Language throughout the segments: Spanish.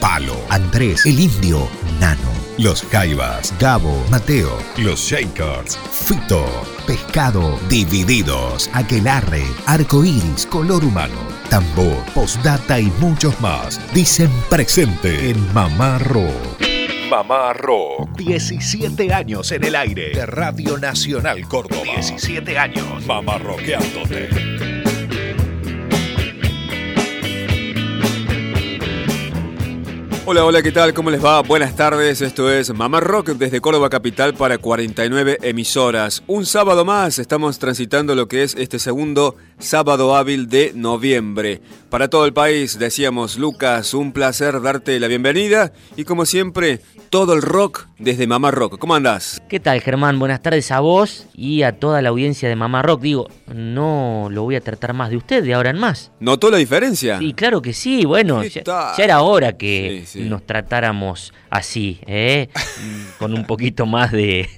Palo, Andrés, El Indio, Nano, Los Jaivas, Gabo, Mateo, Los Shakers, Fito, Pescado, Divididos, Aquelarre, Arcoiris, Color Humano, Tambor, Postdata y muchos más dicen presente en Mamá Rock. Mamá Rock. 17 años en el aire de Radio Nacional Córdoba. 17 años. Mamá Rockeándote. Hola, hola, ¿qué tal? ¿Cómo les va? Buenas tardes, esto es Mamá Rock desde Córdoba Capital para 49 emisoras. Un sábado más estamos transitando lo que es este segundo sábado hábil de noviembre. Para todo el país, decíamos Lucas, un placer darte la bienvenida y como siempre, todo el rock desde Mamá Rock. ¿Cómo andás? ¿Qué tal, Germán? Buenas tardes a vos y a toda la audiencia de Mamá Rock. Digo, no lo voy a tratar más de usted de ahora en más. ¿Notó la diferencia? Sí, claro que sí. Bueno, ya, ya, era hora que nos tratáramos así, ¿eh? con un poquito más de...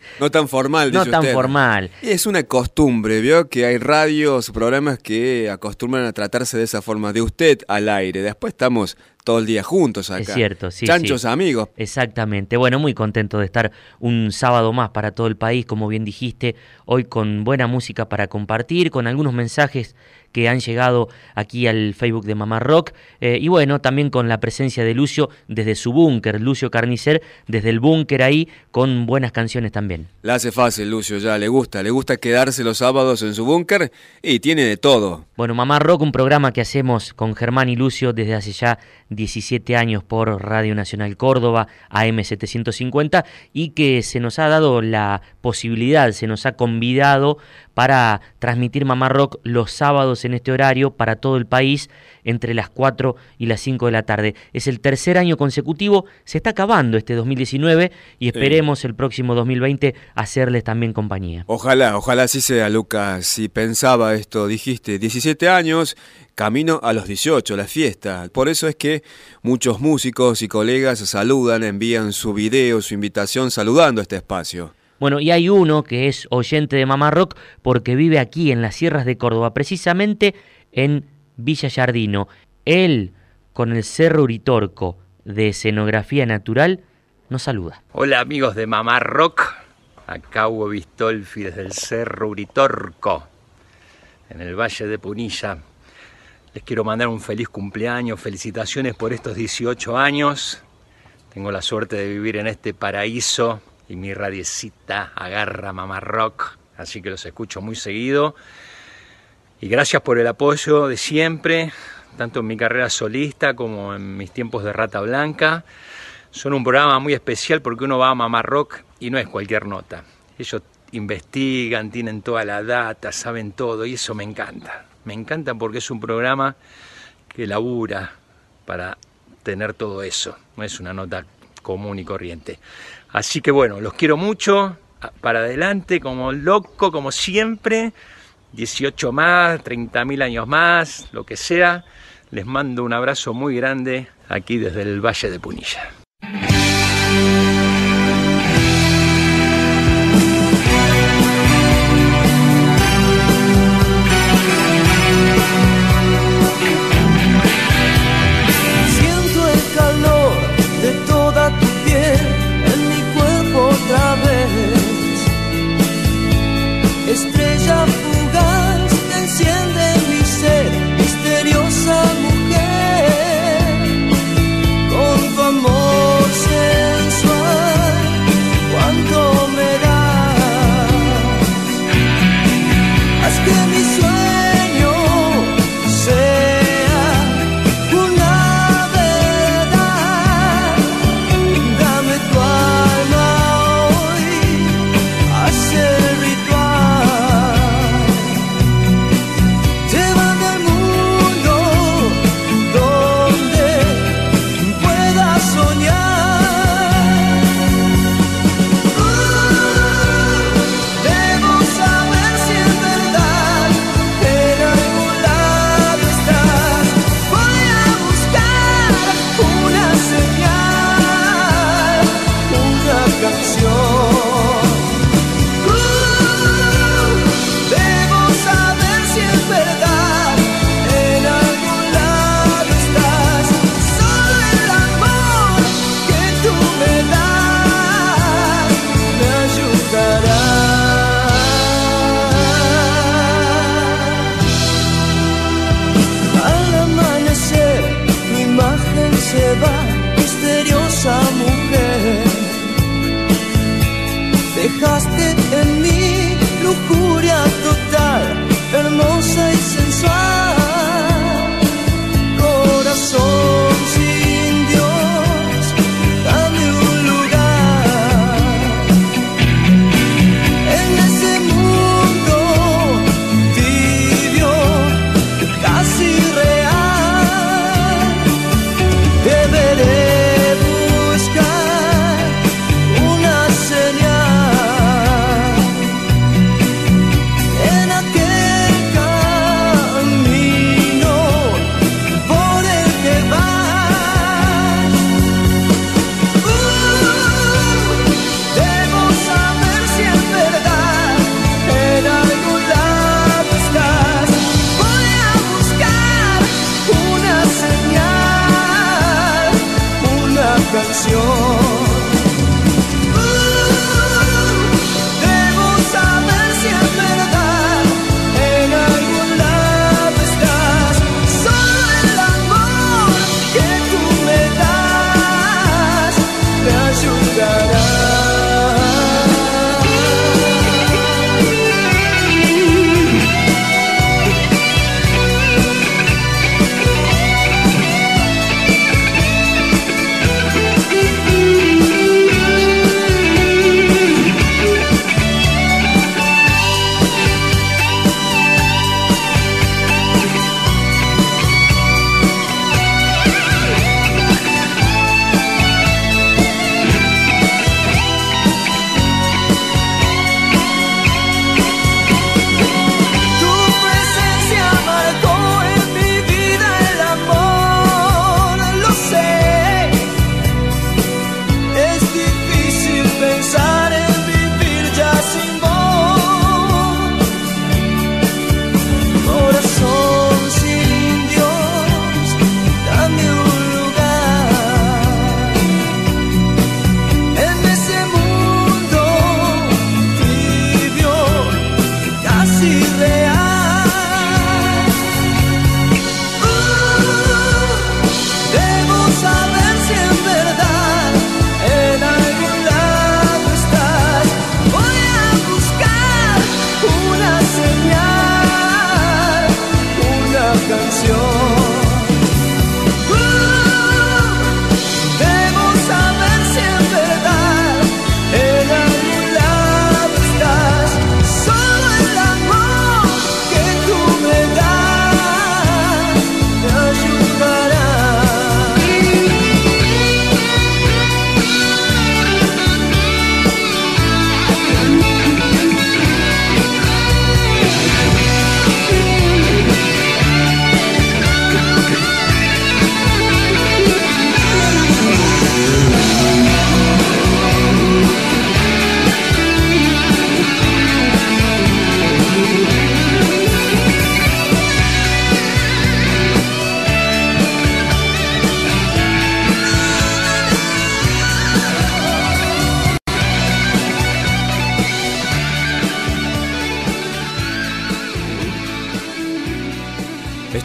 no tan formal, dice No tan formal. Es una costumbre, ¿vio? Que hay radios, programas que acostumbran a tratarse de esa forma, de usted al aire. Después estamos todo el día juntos acá. Es cierto, sí. Chanchos amigos. Exactamente. Bueno, muy contento de estar un sábado más para todo el país, como bien dijiste, hoy con buena música para compartir, con algunos mensajes que han llegado aquí al Facebook de Mamá Rock. Eh, y bueno, también con la presencia de Lucio desde su búnker, Lucio Carnicer, desde el búnker ahí, con buenas canciones también. La hace fácil, Lucio, ya le gusta. Le gusta quedarse los sábados en su búnker y tiene de todo. Bueno, Mamá Rock, un programa que hacemos con Germán y Lucio desde hace ya 17 años por Radio Nacional Córdoba, AM750, y que se nos ha dado la posibilidad, se nos ha convidado para transmitir Mamá Rock los sábados en este horario para todo el país entre las 4 y las 5 de la tarde. Es el tercer año consecutivo, se está acabando este 2019 y esperemos el próximo 2020 hacerles también compañía. Ojalá, ojalá así sea, Lucas. Si pensaba esto, dijiste 17 años, camino a los 18, la fiesta. Por eso es que muchos músicos y colegas saludan, envían su video, su invitación saludando este espacio. Bueno, y hay uno que es oyente de Mamá Rock porque vive aquí en las sierras de Córdoba, precisamente en Villa Yardino. Él, con el Cerro Uritorco de escenografía natural, nos saluda. Hola amigos de Mamá Rock, acá Hugo Vistolfi desde el Cerro Uritorco, en el Valle de Punilla. Les quiero mandar un feliz cumpleaños, felicitaciones por estos 18 años. Tengo la suerte de vivir en este paraíso y mi radiecita agarra Mamá Rock, así que los escucho muy seguido. Y gracias por el apoyo de siempre, tanto en mi carrera solista como en mis tiempos de Rata Blanca. Son un programa muy especial porque uno va a Mamá Rock y no es cualquier nota. Ellos investigan, tienen toda la data, saben todo y eso me encanta. Me encanta porque es un programa que labura para tener todo eso. No es una nota común y corriente. Así que bueno, los quiero mucho, para adelante, como loco, como siempre, 18 más, 30 mil años más, lo que sea. Les mando un abrazo muy grande aquí desde el Valle de Punilla.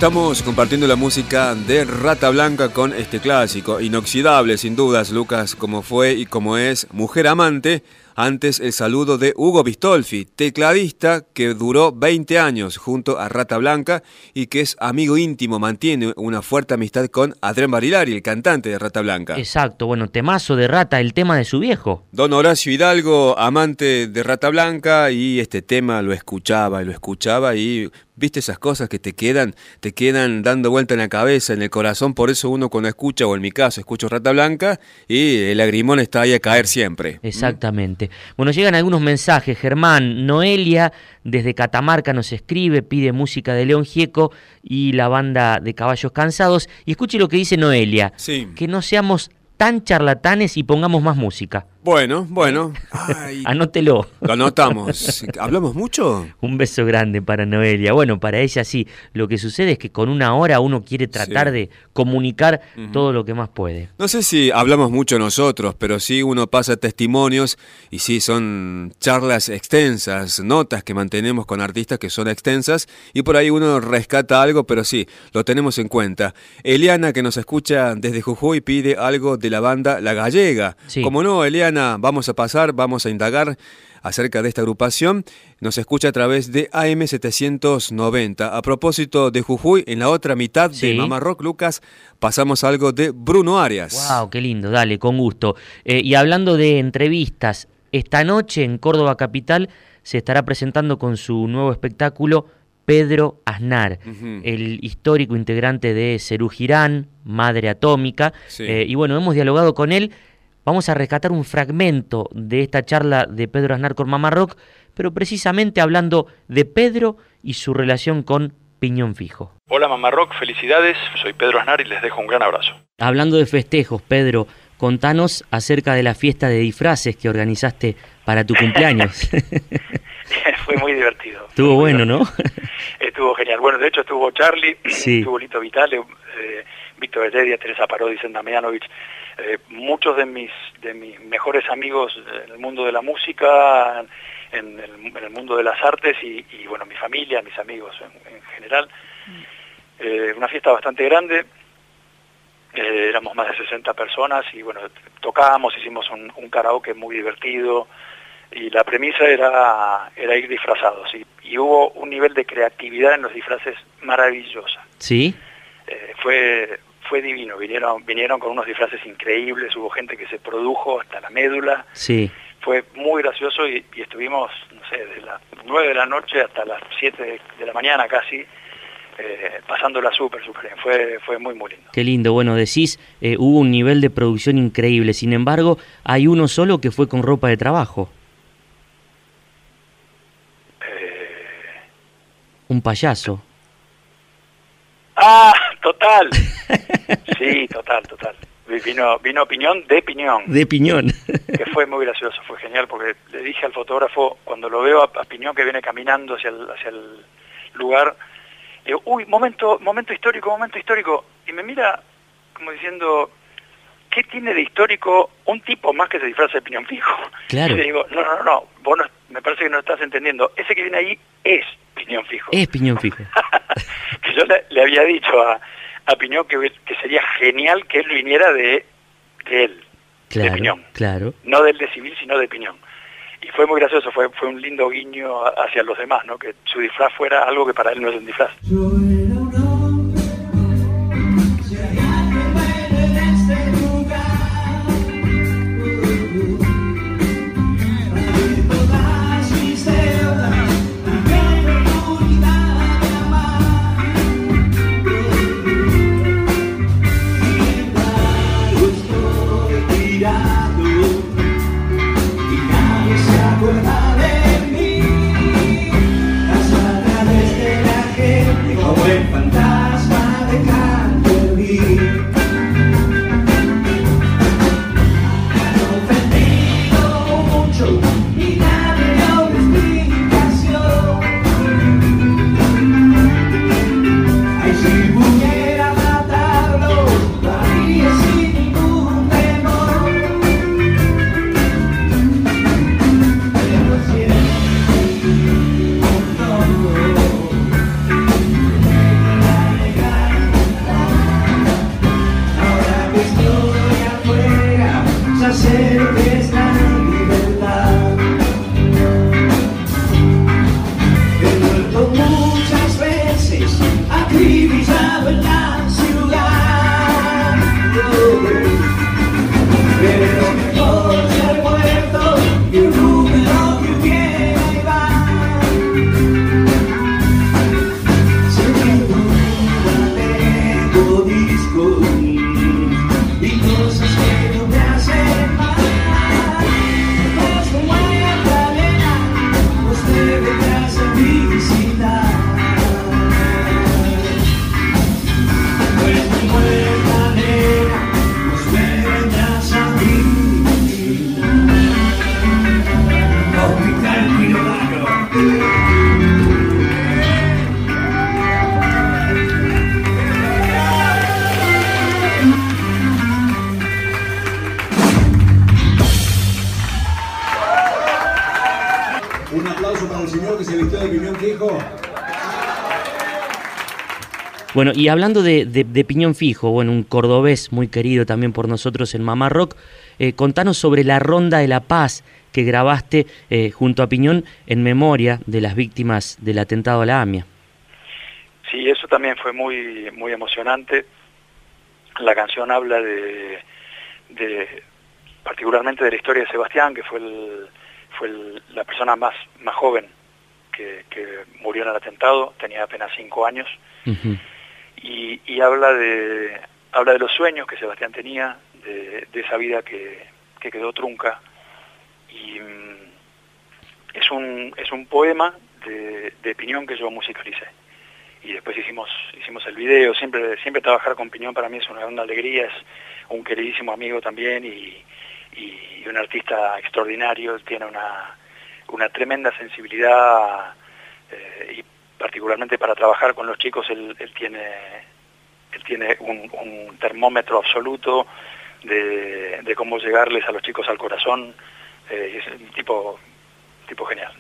Estamos compartiendo la música de Rata Blanca con este clásico, inoxidable sin dudas, Lucas, como fue y como es Mujer Amante, antes el saludo de Hugo Bistolfi, tecladista que duró 20 años junto a Rata Blanca y que es amigo íntimo, mantiene una fuerte amistad con Adrián Barilari, el cantante de Rata Blanca. Exacto, bueno, temazo de Rata, el tema de su viejo. Don Horacio Hidalgo, amante de Rata Blanca y este tema lo escuchaba y lo escuchaba y ¿Viste esas cosas que te quedan, te quedan dando vuelta en la cabeza, en el corazón? Por eso uno cuando escucha, o en mi caso, escucho Rata Blanca y el lagrimón está ahí a caer siempre. Exactamente. Bueno, llegan algunos mensajes. Germán, Noelia desde Catamarca nos escribe, pide música de León Gieco y la banda de Caballos Cansados. Y escuche lo que dice Noelia. Sí. Que no seamos tan charlatanes y pongamos más música. Bueno, bueno. Anótelo. Lo anotamos. ¿Hablamos mucho? Un beso grande para Noelia. Bueno, para ella sí. Lo que sucede es que con una hora uno quiere tratar de comunicar todo lo que más puede. No sé si hablamos mucho nosotros, pero sí uno pasa testimonios y sí son charlas extensas, notas que mantenemos con artistas que son extensas y por ahí uno rescata algo, pero sí, lo tenemos en cuenta. Eliana, que nos escucha desde Jujuy, pide algo de la banda La Gallega. Como no, Eliana vamos a pasar, vamos a indagar acerca de esta agrupación. Nos escucha a través de AM790. A propósito de Jujuy, en la otra mitad de Mamá Rock, Lucas, pasamos algo de Bruno Arias. ¡Wow! ¡Qué lindo! Dale, con gusto. Eh, y hablando de entrevistas, esta noche en Córdoba Capital se estará presentando con su nuevo espectáculo Pedro Aznar, el histórico integrante de Cerú Girán, Madre Atómica. Eh, y bueno, hemos dialogado con él Vamos a rescatar un fragmento de esta charla de Pedro Aznar con Mamá Rock, pero precisamente hablando de Pedro y su relación con Piñón Fijo. Hola Mamá Rock, felicidades, soy Pedro Aznar y les dejo un gran abrazo. Hablando de festejos, Pedro, contanos acerca de la fiesta de disfraces que organizaste para tu cumpleaños. Fue muy divertido. Estuvo bueno, ¿no? estuvo genial. Bueno, de hecho estuvo Charlie, estuvo Lito Vitale, eh, Víctor Heredia, Teresa Parodi, Senda eh, muchos de mis, de mis mejores amigos en el mundo de la música, en el, mundo de las artes y, bueno, mi familia, mis amigos en, general. Eh, una fiesta bastante grande, eh, éramos más de 60 personas y bueno, tocábamos, hicimos un, karaoke muy divertido y la premisa era, era ir disfrazados y, y, hubo un nivel de creatividad en los disfraces maravillosa. ¿Sí? fue, fue divino, vinieron, vinieron con unos disfraces increíbles, hubo gente que se produjo hasta la médula. Sí. Fue muy gracioso y, estuvimos, no sé, desde las 9 de la noche hasta las 7 de, la mañana casi, eh, pasándola súper, súper bien. Fue, fue muy, muy lindo. Qué lindo. Bueno, decís, eh, hubo un nivel de producción increíble. Sin embargo, hay uno solo que fue con ropa de trabajo. Eh... Un payaso. Ah, total. Sí, total, total. Vino, vino opinión de Piñón. De Piñón. Que fue muy gracioso, fue genial, porque le dije al fotógrafo, cuando lo veo a, Piñón que viene caminando hacia el, hacia el lugar, digo, uy, momento, momento histórico, momento histórico. Y me mira como diciendo, ¿qué tiene de histórico un tipo más que se disfraza de piñón fijo? Claro. Y le digo, no, no, no, vos me parece que no estás entendiendo. Ese que viene ahí es piñón fijo. Es piñón fijo. que yo le, había dicho a, a Piñón que, que, sería genial que él viniera de, de él, claro, de Piñón. Claro. No del de civil, sino de Piñón. Y fue muy gracioso, fue, fue un lindo guiño hacia los demás, ¿no? Que su disfraz fuera algo que para él no es un disfraz. que se vistió de piñón fijo. Bueno, y hablando de, piñón fijo, bueno, un cordobés muy querido también por nosotros en Mamá Rock, eh, contanos sobre la Ronda de la Paz que grabaste eh, junto a Piñón en memoria de las víctimas del atentado a la AMIA. Sí, eso también fue muy, muy emocionante. La canción habla de, de particularmente de la historia de Sebastián, que fue, el, fue el, la persona más, más joven que, murió en el atentado, tenía apenas cinco años, y, habla, de, habla de los sueños que Sebastián tenía, de, esa vida que, quedó trunca, y mm, es, un, es un poema de, de Piñón que yo musicalicé. Y después hicimos hicimos el video siempre siempre trabajar con Piñón para mí es una gran alegría es un queridísimo amigo también y, un artista extraordinario tiene una una tremenda sensibilidad eh, y particularmente para trabajar con los chicos él, tiene él tiene un, termómetro absoluto de, cómo llegarles a los chicos al corazón eh, es un tipo tipo genial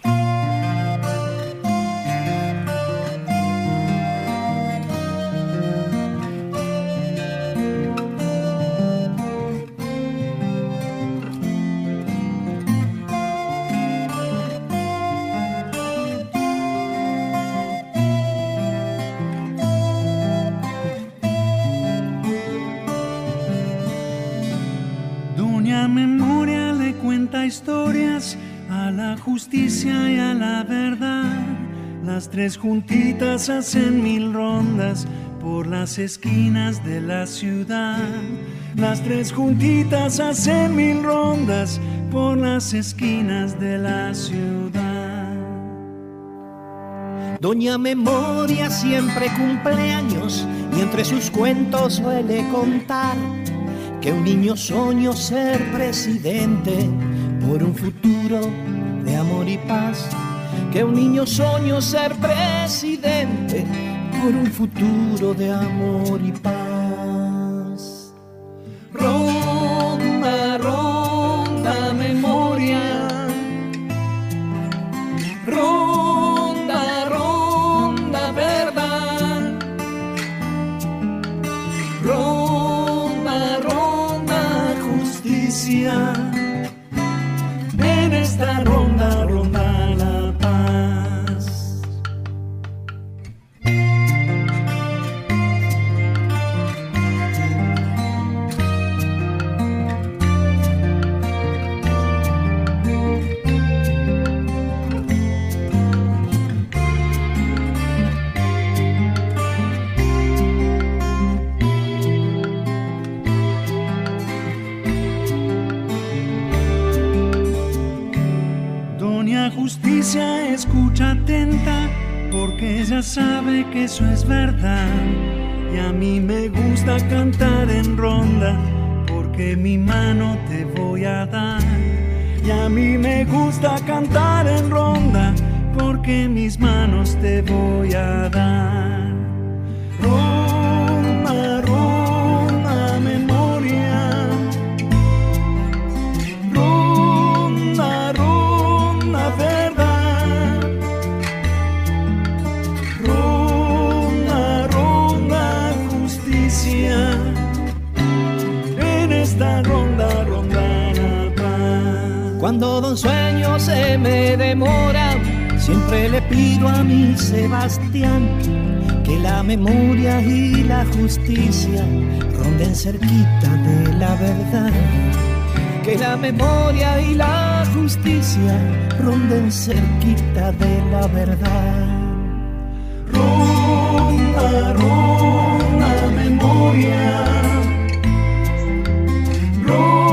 historias a la justicia y a la verdad. Las tres juntitas hacen mil rondas por las esquinas de la ciudad. Las tres juntitas hacen mil rondas por las esquinas de la ciudad. Doña Memoria siempre cumple años y entre sus cuentos suele contar que un niño soñó ser presidente por un futuro de amor y paz. Que un niño soñó ser presidente por un futuro de amor y paz. Eso es verdad. Y a mí me gusta cantar en ronda porque mi mano te voy a dar. Y a mí me gusta cantar en ronda porque mis manos te voy a dar. Me demora, siempre le pido a mi Sebastián que la memoria y la justicia ronden cerquita de la verdad. Que la memoria y la justicia ronden cerquita de la verdad. Ronda, ronda memoria. ronda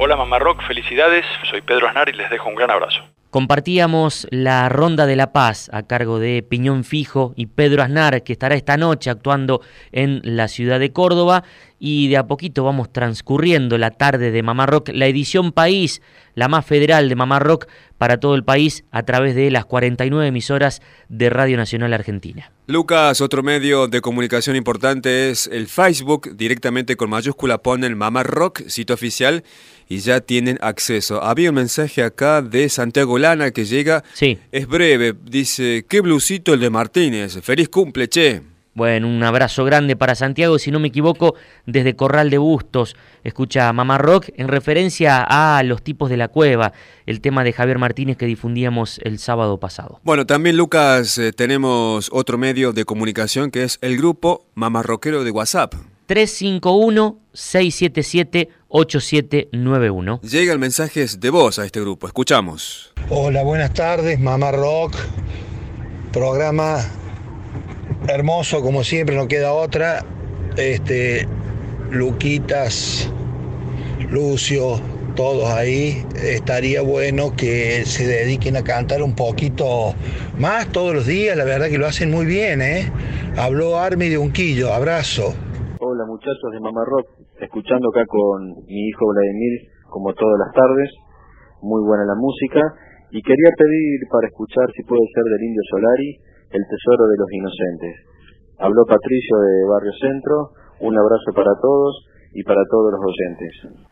Hola Mamá Rock, felicidades. Soy Pedro Aznar y les dejo un gran abrazo. Compartíamos la Ronda de la Paz a cargo de Piñón Fijo y Pedro Aznar, que estará esta noche actuando en la ciudad de Córdoba. Y de a poquito vamos transcurriendo la tarde de Mamá Rock, la edición País, la más federal de Mamá Rock para todo el país a través de las 49 emisoras de Radio Nacional Argentina. Lucas, otro medio de comunicación importante es el Facebook, directamente con mayúscula ponen Mamá Rock, sitio oficial y ya tienen acceso. Había un mensaje acá de Santiago Lana que llega. Sí. Es breve. Dice, qué blusito el de Martínez. Feliz cumple, che. Bueno, un abrazo grande para Santiago, si no me equivoco, desde Corral de Bustos. Escucha Mamá Rock en referencia a los tipos de la cueva, el tema de Javier Martínez que difundíamos el sábado pasado. Bueno, también Lucas, eh, tenemos otro medio de comunicación que es el grupo Mamá Rockero de WhatsApp. 351-677-8791. Llegan mensajes de voz a este grupo, escuchamos. Hola, buenas tardes, Mamá Rock. Programa hermoso, como siempre, no queda otra. Este, Luquitas, Lucio, todos ahí. Estaría bueno que se dediquen a cantar un poquito más todos los días. La verdad que lo hacen muy bien, ¿eh? Habló Armi de Unquillo. Abrazo. Hola muchachos de Mamá Rock, escuchando acá con mi hijo Vladimir como todas las tardes, muy buena la música y quería pedir para escuchar si puede ser del Indio Solari, El Tesoro de los Inocentes. Habló Patricio de Barrio Centro, un abrazo para todos y para todos los oyentes.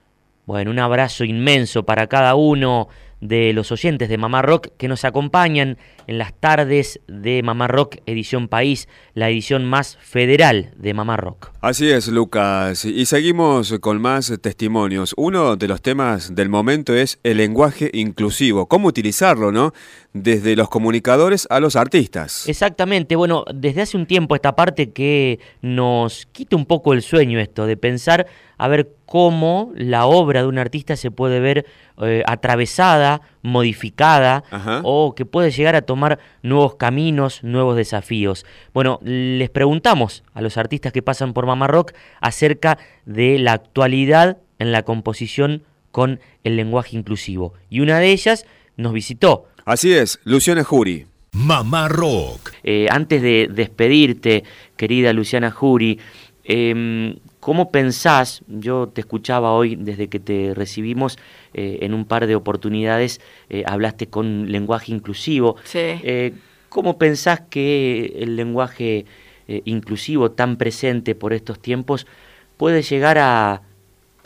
Bueno, un abrazo inmenso para cada uno de los oyentes de Mamá Rock que nos acompañan en las tardes de Mamá Rock Edición País, la edición más federal de Mamá Rock. Así es, Lucas. Y seguimos con más testimonios. Uno de los temas del momento es el lenguaje inclusivo. ¿Cómo utilizarlo, no? Desde los comunicadores a los artistas. Exactamente. Bueno, desde hace un tiempo esta parte que nos quita un poco el sueño esto de pensar a ver cómo la obra de un artista se puede ver eh, atravesada, modificada o que puede llegar a tomar nuevos caminos, nuevos desafíos. Bueno, les preguntamos a los artistas que pasan por Mamá Rock acerca de la actualidad en la composición con el lenguaje inclusivo. Y una de ellas nos visitó. Así es, Luciana Jury. Mamá Rock. Eh, antes de despedirte, querida Luciana Jury, em, ¿Cómo pensás, yo te escuchaba hoy desde que te recibimos eh, en un par de oportunidades, eh, hablaste con lenguaje inclusivo, sí. Eh, ¿cómo pensás que el lenguaje inclusivo tan presente por estos tiempos puede llegar a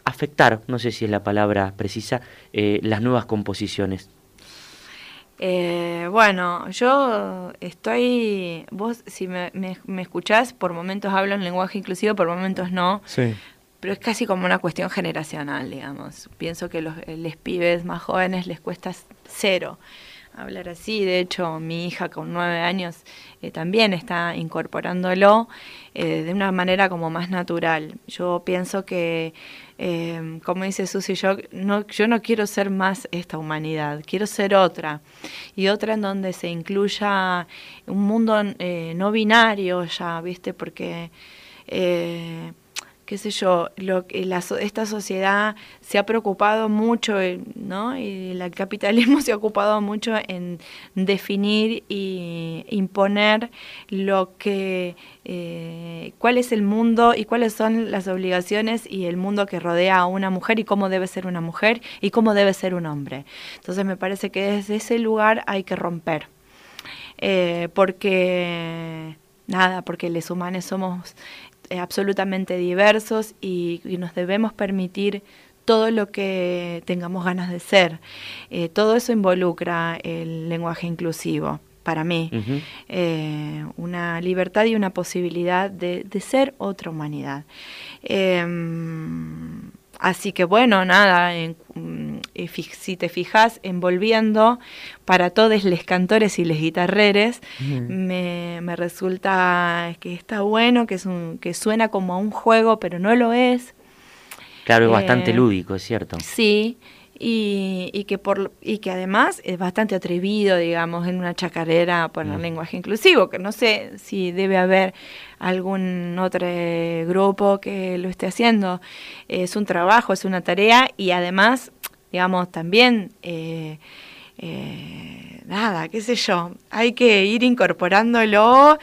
afectar, no sé si es la palabra precisa, las nuevas composiciones? Eh, bueno, yo estoy, vos si me, me, escuchás, por momentos hablo en lenguaje inclusivo, por momentos no. Sí. Pero es casi como una cuestión generacional, digamos. Pienso que los les pibes más jóvenes les cuesta cero hablar así. De hecho, mi hija con nueve años eh, también está incorporándolo eh, de una manera como más natural. Yo pienso que eh, como dice Susi, yo no, yo no quiero ser más esta humanidad, quiero ser otra. Y otra en donde se incluya un mundo eh, no binario ya, ¿viste? Porque qué sé yo, lo, la, esta sociedad se ha preocupado mucho, ¿no? Y el capitalismo se ha ocupado mucho en definir y imponer lo que, eh, cuál es el mundo y cuáles son las obligaciones y el mundo que rodea a una mujer y cómo debe ser una mujer y cómo debe ser un hombre. Entonces me parece que desde ese lugar hay que romper. Eh, porque nada, porque los humanos somos eh, absolutamente diversos y, nos debemos permitir todo lo que tengamos ganas de ser. Eh, todo eso involucra el lenguaje inclusivo para mí, eh, una libertad y una posibilidad de, de ser otra humanidad. Em, Así que bueno, nada, mm, si te fijas, envolviendo para todos los cantores y los guitarreres, me, resulta que está bueno, que, es un, que suena como a un juego, pero no lo es. Claro, es bastante eh, lúdico, es cierto. Sí, y, que por y que además es bastante atrevido, digamos, en una chacarera poner mm. lenguaje inclusivo, que no sé si debe haber algún otro grupo que lo esté haciendo. Es un trabajo, es una tarea y además, digamos, también eh, eh, nada, qué sé yo, hay que ir incorporándolo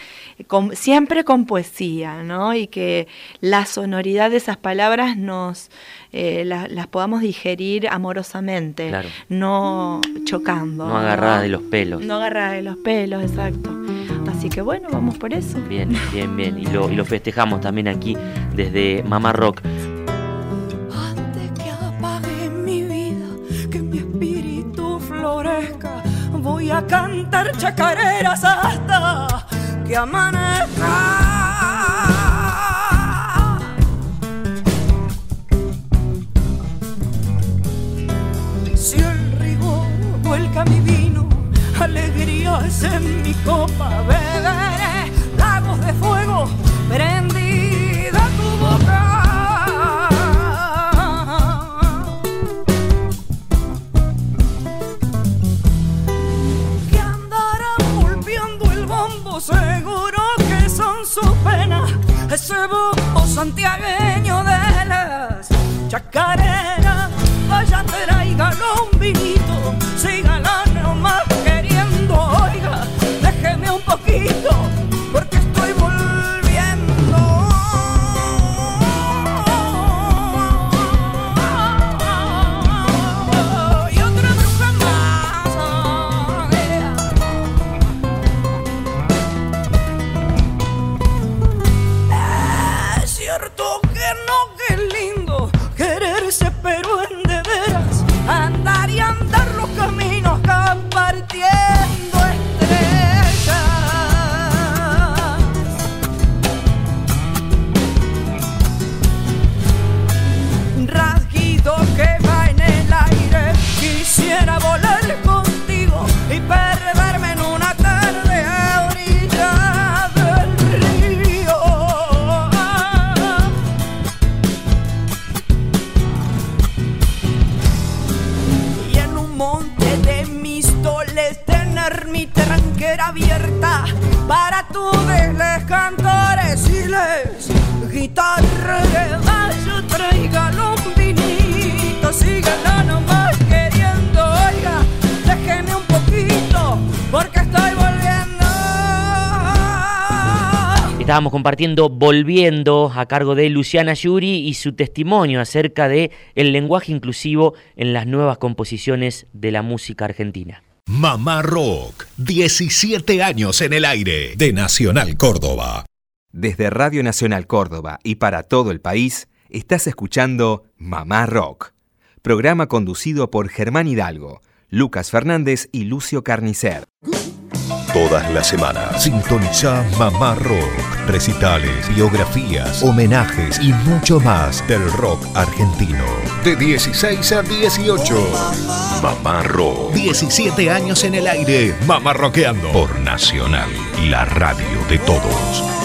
siempre con poesía, ¿no? Y que la sonoridad de esas palabras nos eh, las podamos digerir amorosamente, no chocando. No agarrada de los pelos. No agarrada de los pelos, exacto. Así que bueno, vamos por eso. Bien, bien, bien. Y lo, y lo festejamos también aquí desde Mamá Rock. Voy a cantar chacareras hasta que amanezca. Si el rigor vuelca mi vino, alegría es en mi copa, beberé lagos de fuego prendida penas, ese bobo santiagueño de las chacareras. Vaya, Estábamos compartiendo Volviendo a cargo de Luciana Yuri y su testimonio acerca de el lenguaje inclusivo en las nuevas composiciones de la música argentina. Mamá Rock, 17 años en el aire de Nacional Córdoba. Desde Radio Nacional Córdoba y para todo el país, estás escuchando Mamá Rock, programa conducido por Germán Hidalgo, Lucas Fernández y Lucio Carnicer. Todas las semanas sintoniza Mamá Rock, recitales, biografías, homenajes y mucho más del rock argentino. De 16 a 18. Mamá Rock. 17 años en el aire. Mamá Rockeando. Por Nacional, la radio de todos.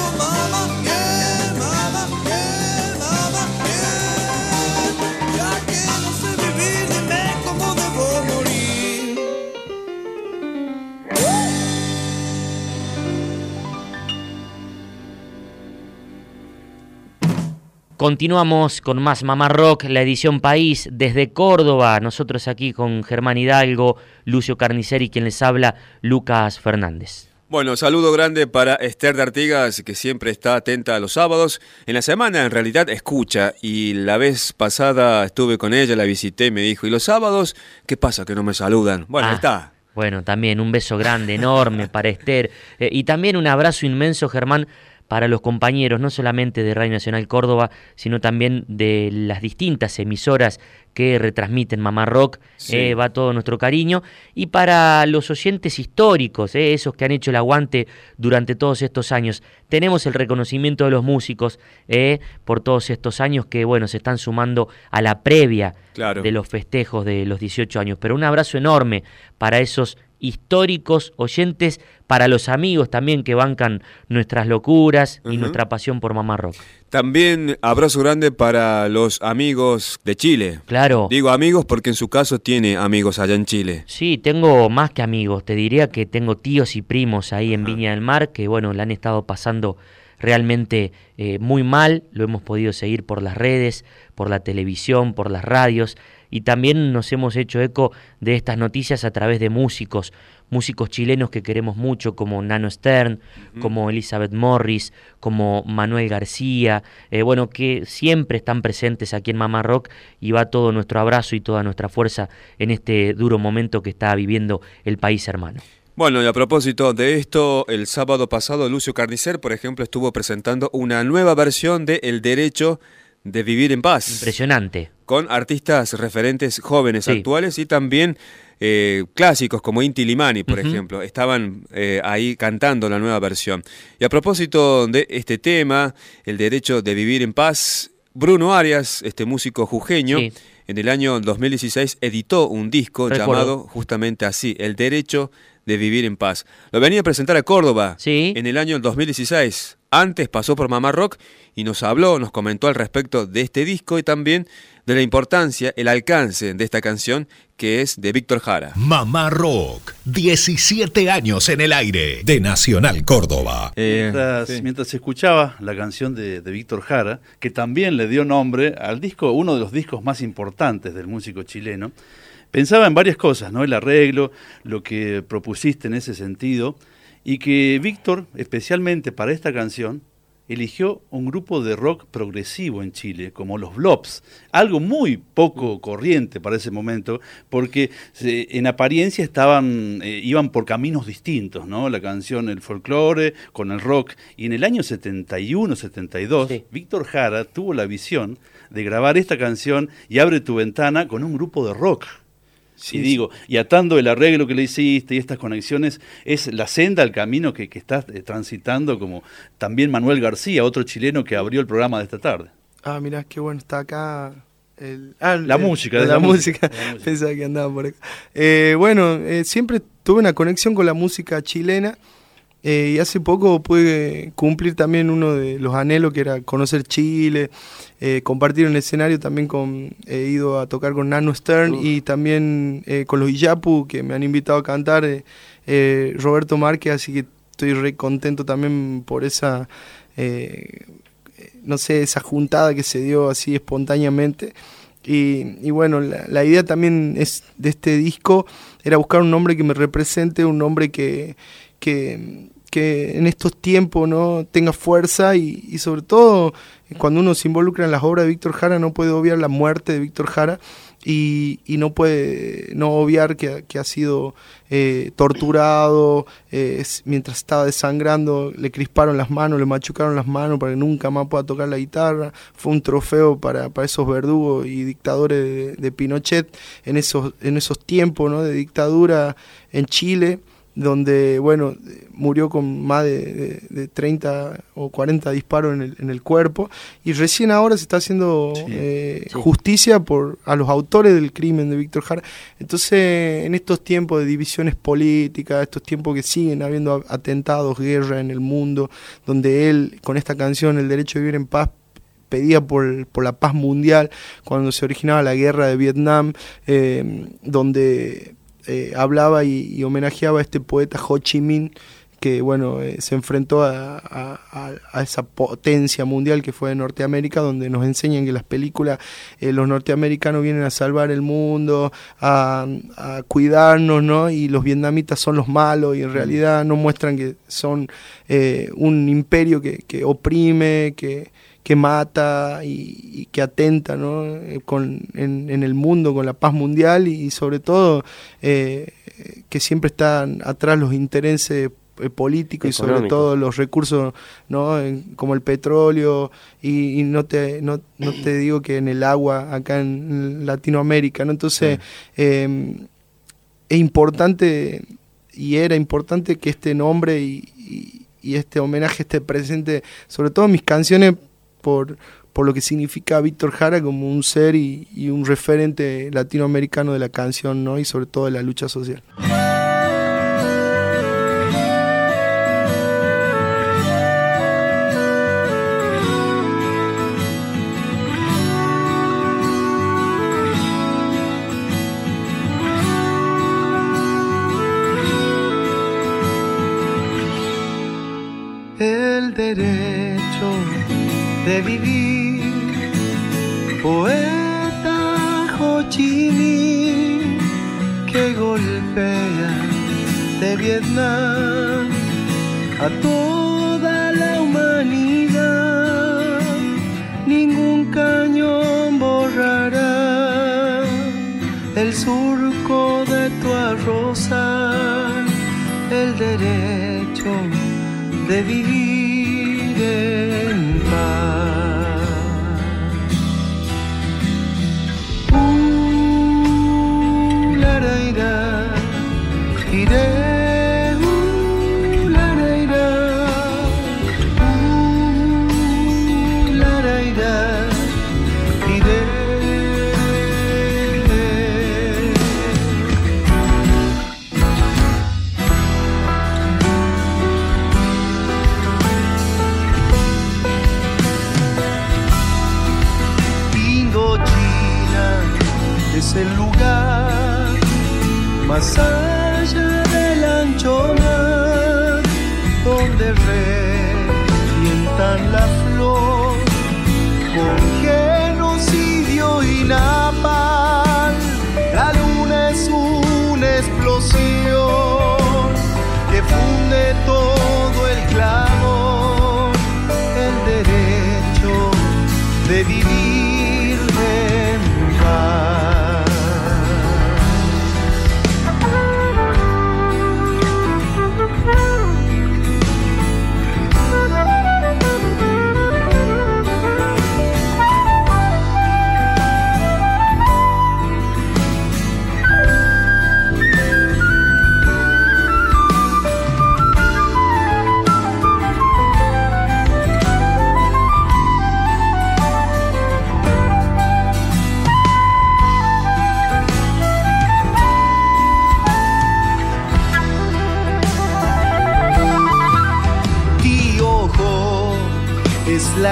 Continuamos con más Mamá Rock, la edición País desde Córdoba. Nosotros aquí con Germán Hidalgo, Lucio Carniceri, quien les habla, Lucas Fernández. Bueno, saludo grande para Esther de Artigas, que siempre está atenta a los sábados. En la semana, en realidad, escucha. Y la vez pasada estuve con ella, la visité y me dijo, ¿y los sábados? ¿Qué pasa que no me saludan? Bueno, ah, está. Bueno, también un beso grande, enorme para Esther. Eh, y también un abrazo inmenso, Germán, para los compañeros, no solamente de Radio Nacional Córdoba, sino también de las distintas emisoras que retransmiten Mamá Rock, eh, va todo nuestro cariño, y para los oyentes históricos, eh, esos que han hecho el aguante durante todos estos años, tenemos el reconocimiento de los músicos eh, por todos estos años que, bueno, se están sumando a la previa de los festejos de los 18 años, pero un abrazo enorme para esos históricos oyentes para los amigos también que bancan nuestras locuras y nuestra pasión por Mamá Rock. También abrazo grande para los amigos de Chile. Claro. Digo amigos porque en su caso tiene amigos allá en Chile. Sí, tengo más que amigos. Te diría que tengo tíos y primos ahí en Viña del Mar que, bueno, la han estado pasando realmente eh, muy mal. Lo hemos podido seguir por las redes, por la televisión, por las radios y también nos hemos hecho eco de estas noticias a través de músicos, músicos chilenos que queremos mucho, como Nano Stern, como Elizabeth Morris, como Manuel García, eh, bueno, que siempre están presentes aquí en Mamá Rock y va todo nuestro abrazo y toda nuestra fuerza en este duro momento que está viviendo el país hermano. Bueno, y a propósito de esto, el sábado pasado Lucio Carnicer, por ejemplo, estuvo presentando una nueva versión de El Derecho de Vivir en Paz. Impresionante. Con artistas referentes jóvenes actuales y también eh, clásicos como Inti Limani, por ejemplo. Estaban eh, ahí cantando la nueva versión. Y a propósito de este tema, el derecho de vivir en paz, Bruno Arias, este músico jujeño, en el año 2016 editó un disco llamado justamente así, El derecho de vivir en paz. Lo venía a presentar a Córdoba en el año 2016. Antes pasó por Mamá Rock y nos habló, nos comentó al respecto de este disco y también de la importancia, el alcance de esta canción que es de Víctor Jara. Mamá Rock, 17 años en el aire de Nacional Córdoba. Eh, mientras, escuchaba la canción de, de Víctor Jara, que también le dio nombre al disco, uno de los discos más importantes del músico chileno, pensaba en varias cosas, ¿no? El arreglo, lo que propusiste en ese sentido, y que Víctor, especialmente para esta canción, eligió un grupo de rock progresivo en Chile, como los Blobs, algo muy poco corriente para ese momento, porque en apariencia estaban, eh, iban por caminos distintos, ¿no? La canción, el folclore con el rock, y en el año 71, 72, Víctor Jara tuvo la visión de grabar esta canción y Abre tu ventana con un grupo de rock y digo, y atando el arreglo que le hiciste y estas conexiones, es la senda, el camino que, que estás eh, transitando, como también Manuel García, otro chileno que abrió el programa de esta tarde. Ah, mirá, qué bueno, está acá. Ah, la, música, la, música, pensaba que andaba por acá. Eh, bueno, eh, siempre tuve una conexión con la música chilena y hace poco pude cumplir también uno de los anhelos que era conocer Chile, eh, compartir un escenario. También con, he ido a tocar con Nano Stern y también eh, con los Iyapu que me han invitado a cantar, eh, Roberto Márquez, así que estoy re contento también por esa, no sé, esa juntada que se dio así espontáneamente. Y, bueno, la, idea también es de este disco era buscar un nombre que me represente, un nombre que, que, que en estos tiempos no tenga fuerza y, sobre todo cuando uno se involucra en las obras de Víctor Jara no puede obviar la muerte de Víctor Jara y, no puede no obviar que, ha sido eh, torturado, eh, mientras estaba desangrando le crisparon las manos, le machucaron las manos para que nunca más pueda tocar la guitarra, fue un trofeo para, esos verdugos y dictadores de, Pinochet en esos, en esos tiempos ¿no? de dictadura en Chile donde, bueno, murió con más de, 30 o 40 disparos en el, en el, cuerpo, y recién ahora se está haciendo eh, justicia por, a los autores del crimen de Víctor Jara. Entonces, en estos tiempos de divisiones políticas, estos tiempos que siguen habiendo atentados, guerra en el mundo, donde él, con esta canción, El Derecho a Vivir en Paz, pedía por, por la paz mundial, cuando se originaba la guerra de Vietnam, eh, donde eh, hablaba y, homenajeaba a este poeta Ho Chi Minh que bueno eh, se enfrentó a, esa potencia mundial que fue Norteamérica donde nos enseñan que las películas eh, los norteamericanos vienen a salvar el mundo a, cuidarnos no y los vietnamitas son los malos y en mm. realidad no muestran que son un imperio que, que oprime que que mata y, que atenta ¿no? Eh, con, en, el mundo con la paz mundial y, sobre todo eh, que siempre están atrás los intereses eh, políticos y sobre todo los recursos ¿no? como el petróleo y, no te no, no, te digo que en el agua acá en Latinoamérica ¿no? entonces es importante y era importante que este nombre y, y este homenaje esté presente sobre todo en mis canciones por, por lo que significa Víctor Jara como un ser y, un referente latinoamericano de la canción ¿no? y sobre todo de la lucha social. Vietnam a toda la humanidad. Ningún cañón borrará el surco de tu arrozal, el derecho de vivir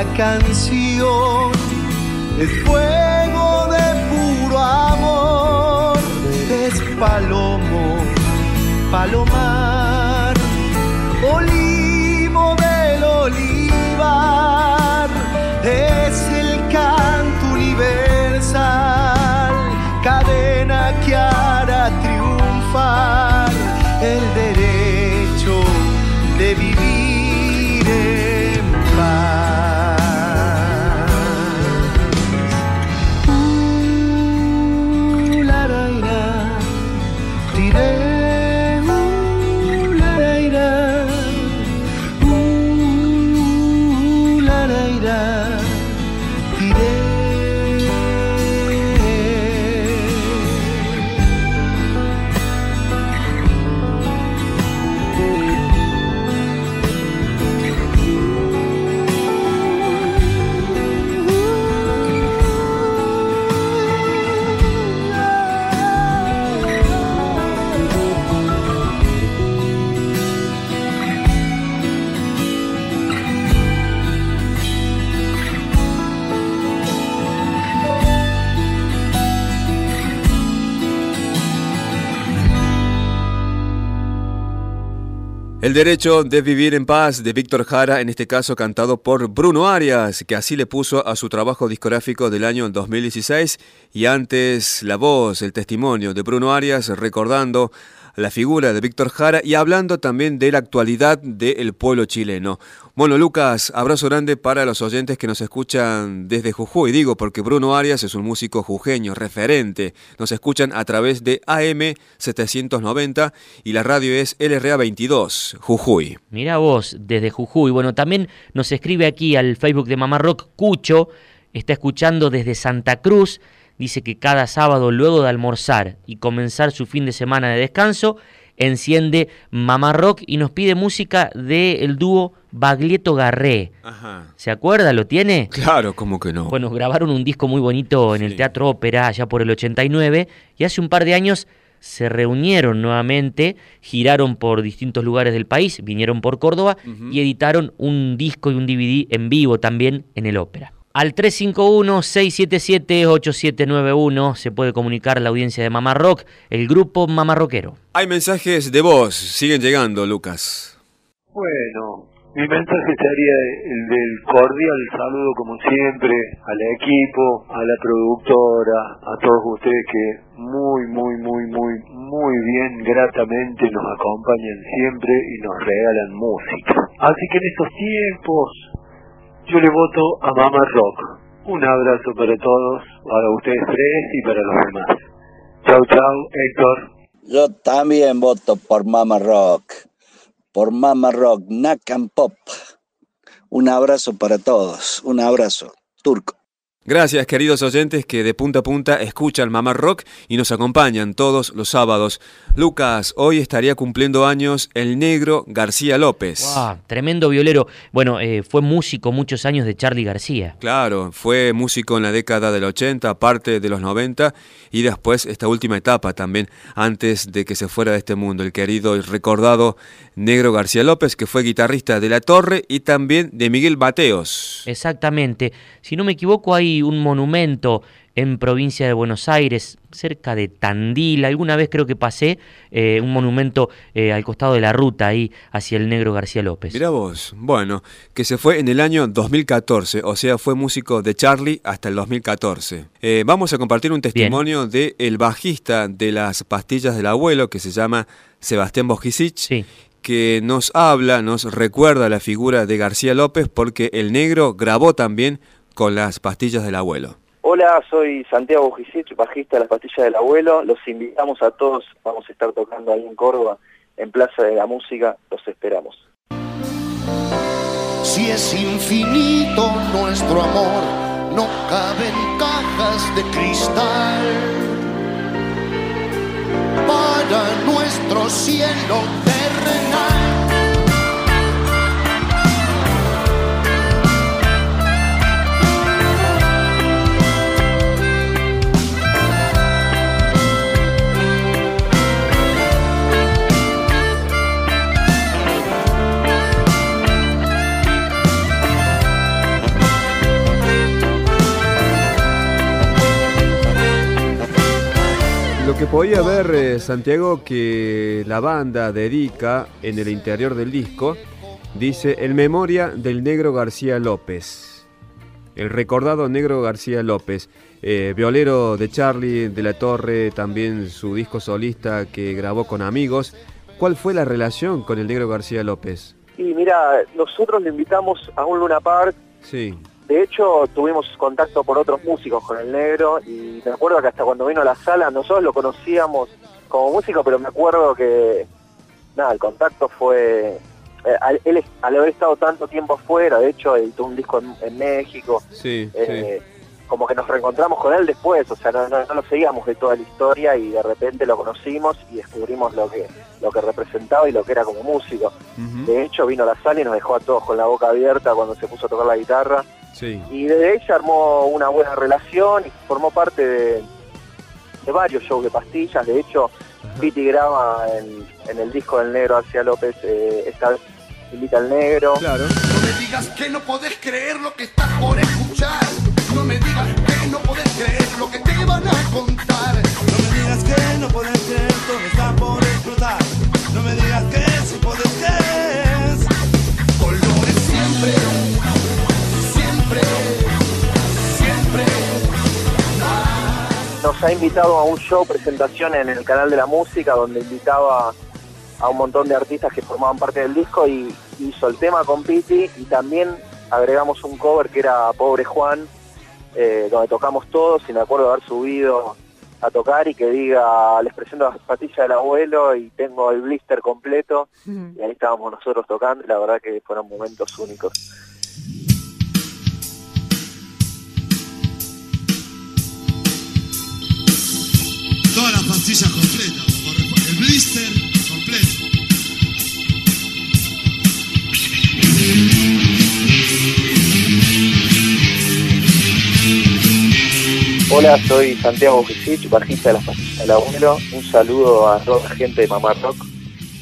la canción, es fuego de puro amor, es palomo, palomar, El derecho de vivir en paz de Víctor Jara, en este caso cantado por Bruno Arias, que así le puso a su trabajo discográfico del año 2016, y antes la voz, el testimonio de Bruno Arias recordando la figura de Víctor Jara y hablando también de la actualidad del pueblo chileno. Bueno, Lucas, abrazo grande para los oyentes que nos escuchan desde Jujuy, digo, porque Bruno Arias es un músico jujeño, referente. Nos escuchan a través de AM 790 y la radio es LRA 22, Jujuy. Mira vos, desde Jujuy. Bueno, también nos escribe aquí al Facebook de Mamá Rock, Cucho, está escuchando desde Santa Cruz. Dice que cada sábado, luego de almorzar y comenzar su fin de semana de descanso, enciende Mamá Rock y nos pide música del dúo Baglietto Garré. Ajá. ¿Se acuerda? ¿Lo tiene? Claro, como que no. Bueno, grabaron un disco muy bonito en el Teatro Ópera allá por el 89 y hace un par de años se reunieron nuevamente, giraron por distintos lugares del país, vinieron por Córdoba y editaron un disco y un DVD en vivo también en el Ópera. Al 351-677-8791 se puede comunicar la audiencia de Mamá Rock, el grupo Mamá Rockero. Hay mensajes de voz, siguen llegando, Lucas. Bueno, Mi mensaje sería el del cordial saludo como siempre al equipo, a la productora, a todos ustedes que muy, muy, muy, muy, muy bien, gratamente nos acompañan siempre y nos regalan música. Así que en estos tiempos yo le voto a Mama Rock. Un abrazo para todos, para ustedes tres y para los demás. Chau, chau, Héctor. Yo también voto por Mama Rock por Mama Rock, Nakam Pop. Un abrazo para todos, un abrazo, Turco. Gracias queridos oyentes que de punta a punta escuchan Mamá Rock y nos acompañan todos los sábados. Lucas, hoy estaría cumpliendo años el negro García López. tremendo violero. Bueno, eh, fue músico muchos años de Charlie García. Claro, fue músico en la década del 80, parte de los 90 y después esta última etapa también, antes de que se fuera de este mundo. El querido y recordado negro García López, que fue guitarrista de La Torre y también de Miguel Mateos. Exactamente. Si no me equivoco, hay un monumento en provincia de Buenos Aires, cerca de Tandil. Alguna vez creo que pasé eh, un monumento eh, al costado de la ruta ahí hacia el negro García López. Mira vos, bueno, que se fue en el año 2014, o sea, fue músico de Charlie hasta el 2014. Eh, vamos a compartir un testimonio de el bajista de las pastillas del abuelo, que se llama Sebastián Bojicic. que nos habla, nos recuerda la figura de García López porque el negro grabó también con las pastillas del abuelo. Hola, soy Santiago Gisich, bajista de las pastillas del abuelo. Los invitamos a todos, vamos a estar tocando ahí en Córdoba, en Plaza de la Música, los esperamos. Si es infinito nuestro amor, no caben cajas de cristal. Para nuestro cielo terrenal que podía ver, eh, Santiago, que la banda dedica en el interior del disco, dice, en memoria del negro García López. El recordado negro García López, eh, violero de Charlie, de la Torre, también su disco solista que grabó con amigos. ¿Cuál fue la relación con el negro García López? Y mira, nosotros le invitamos a un Luna Park sí. De hecho, tuvimos contacto por otros músicos con el negro y me acuerdo que hasta cuando vino a la sala nosotros lo conocíamos como músico, pero me acuerdo que, nada, el contacto fue... Eh, él, al haber estado tanto tiempo afuera, de hecho editó un disco en, México, sí, eh, como que nos reencontramos con él después, o sea, no, lo seguíamos de toda la historia y de repente lo conocimos y descubrimos lo que lo que representaba y lo que era como músico. De hecho, vino a la sala y nos dejó a todos con la boca abierta cuando se puso a tocar la guitarra. Y desde ella armó una buena relación y formó parte de, varios shows de pastillas. De hecho, Piti graba en, el disco del negro García López, eh, esta vez invita al negro. Claro. No me digas que no podés creer lo que estás por escuchar. No me digas que no podés creer lo que te van a contar. No me digas que no podés creer que está por explotar. No me digas que si podés creer. Colores siempre. nos ha invitado a un show presentación en el canal de la música donde invitaba a un montón de artistas que formaban parte del disco y hizo el tema con Piti y también agregamos un cover que era Pobre Juan, eh, donde tocamos todos y me acuerdo de haber subido a tocar y que diga, les presento las zapatillas del abuelo y tengo el blister completo y ahí estábamos nosotros tocando y la verdad que fueron momentos únicos. todas las pastillas completas, el blister completo. Hola, soy Santiago Gisich, bajista de las pastillas del abuelo. Un saludo a toda la gente de Mamá Rock.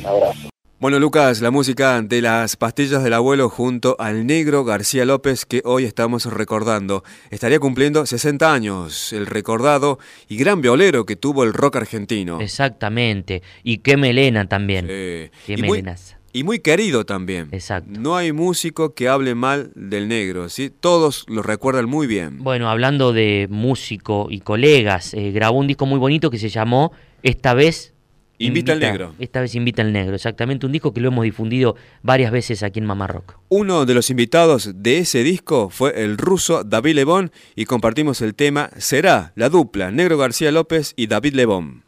Un abrazo. Bueno, Lucas, la música de las pastillas del abuelo junto al negro García López que hoy estamos recordando. Estaría cumpliendo 60 años, el recordado y gran violero que tuvo el rock argentino. Exactamente, y qué melena también. Qué melenas. Y muy querido también. Exacto. No hay músico que hable mal del negro, ¿sí? Todos lo recuerdan muy bien. Bueno, hablando de músico y colegas, eh, grabó un disco muy bonito que se llamó Esta vez Invita, al negro. Esta vez invita al negro, exactamente un disco que lo hemos difundido varias veces aquí en Mamá Rock. Uno de los invitados de ese disco fue el ruso David Lebón y compartimos el tema Será la dupla Negro García López y David Lebón.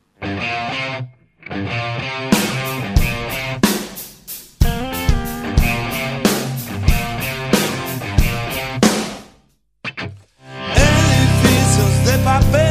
Edificios de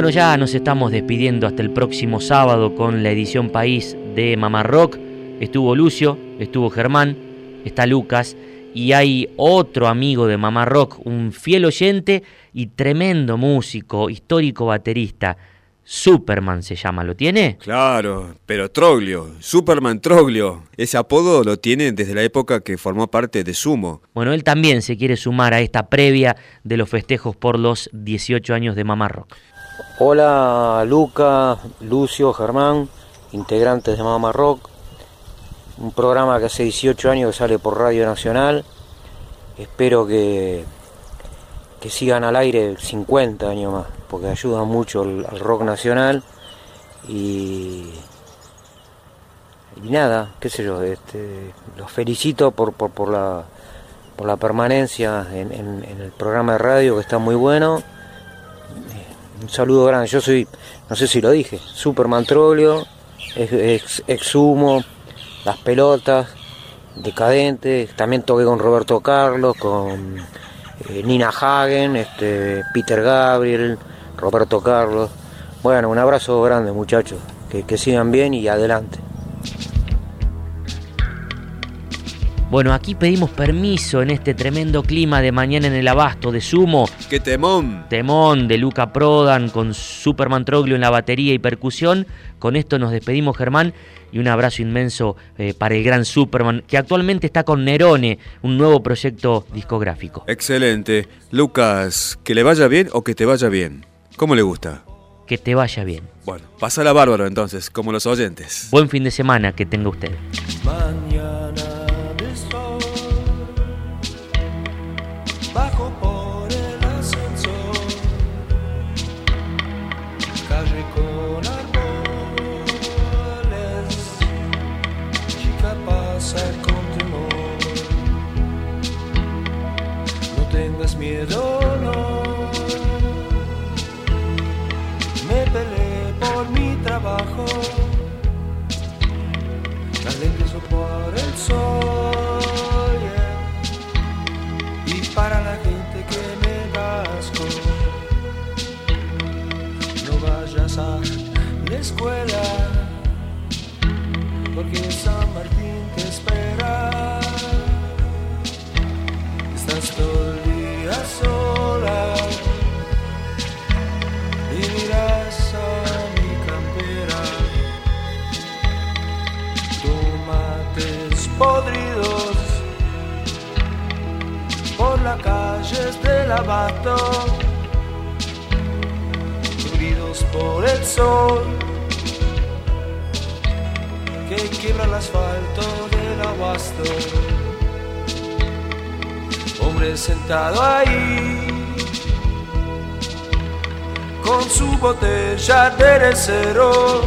Bueno, ya nos estamos despidiendo hasta el próximo sábado con la edición País de Mamá Rock. Estuvo Lucio, estuvo Germán, está Lucas y hay otro amigo de Mamá Rock, un fiel oyente y tremendo músico, histórico baterista. Superman se llama, ¿lo tiene? Claro, pero Troglio, Superman Troglio, ese apodo lo tiene desde la época que formó parte de Sumo. Bueno, él también se quiere sumar a esta previa de los festejos por los 18 años de Mamá Rock. Hola Luca, Lucio, Germán, integrantes de Mamá Rock, un programa que hace 18 años que sale por Radio Nacional, espero que, que sigan al aire 50 años más, porque ayudan mucho al, rock nacional. Y, y nada, qué sé yo, este, los felicito por, por, por, la, por la permanencia en, en- en el programa de radio que está muy bueno un saludo grande. Yo soy, no sé si lo dije, Superman ex, exhumo, las pelotas, decadente. También toqué con Roberto Carlos, con eh, Nina Hagen, este, Peter Gabriel, Roberto Carlos. Bueno, un abrazo grande muchachos, que sigan bien y adelante. Bueno, aquí pedimos permiso en este tremendo clima de mañana en el abasto de Sumo. ¡Qué temón! Temón de Luca Prodan con Superman Troglio en la batería y percusión. Con esto nos despedimos, Germán, y un abrazo inmenso eh, para el gran Superman, que actualmente está con Nerone, un nuevo proyecto discográfico. Excelente. Lucas, que le vaya bien o que te vaya bien. ¿Cómo le gusta? Que te vaya bien. Bueno, pásala bárbaro entonces, como los oyentes. Buen fin de semana que tenga usted. miedo, no. Abato, cubridos por el sol que quiebra el asfalto del abasto hombre sentado ahí con su botella de cero.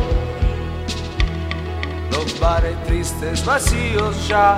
Los bares tristes vacíos ya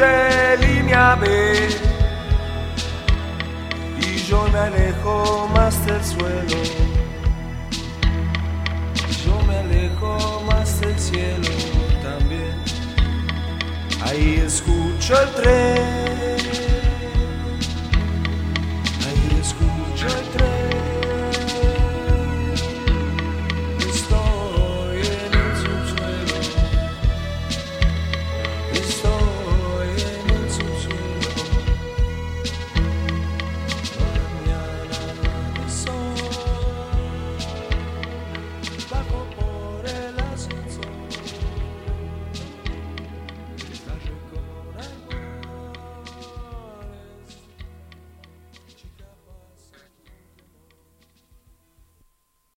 de línea B y yo me alejo más del suelo. Yo me alejo más del cielo también. Ahí escucho el tren